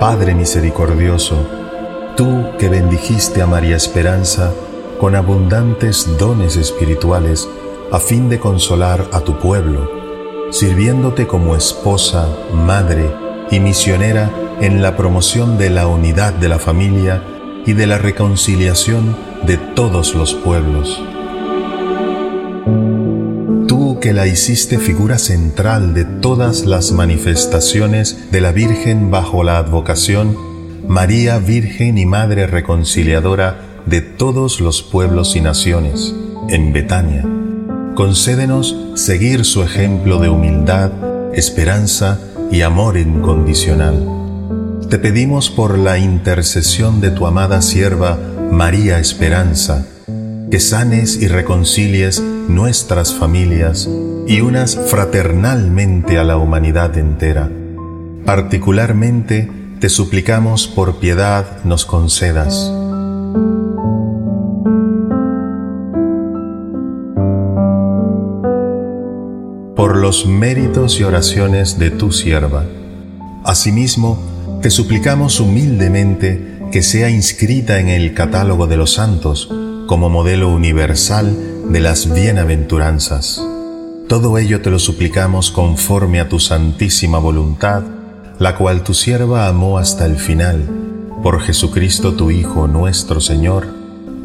Padre misericordioso, tú que bendijiste a María Esperanza con abundantes dones espirituales a fin de consolar a tu pueblo, sirviéndote como esposa, madre y misionera en la promoción de la unidad de la familia y de la reconciliación de todos los pueblos. Que la hiciste figura central de todas las manifestaciones de la Virgen bajo la advocación María Virgen y Madre Reconciliadora de todos los pueblos y naciones, en Betania. Concédenos seguir su ejemplo de humildad, esperanza y amor incondicional te pedimos por la intercesión de tu amada sierva María Esperanza, que sanes y reconcilies nuestras familias y unas fraternalmente a la humanidad entera. Particularmente te suplicamos por piedad nos concedas. Por los méritos y oraciones de tu sierva. Asimismo, te suplicamos humildemente que sea inscrita en el catálogo de los santos como modelo universal de las bienaventuranzas. Todo ello te lo suplicamos conforme a tu santísima voluntad, la cual tu sierva amó hasta el final, por Jesucristo tu Hijo nuestro Señor.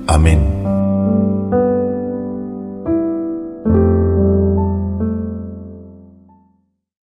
Amén.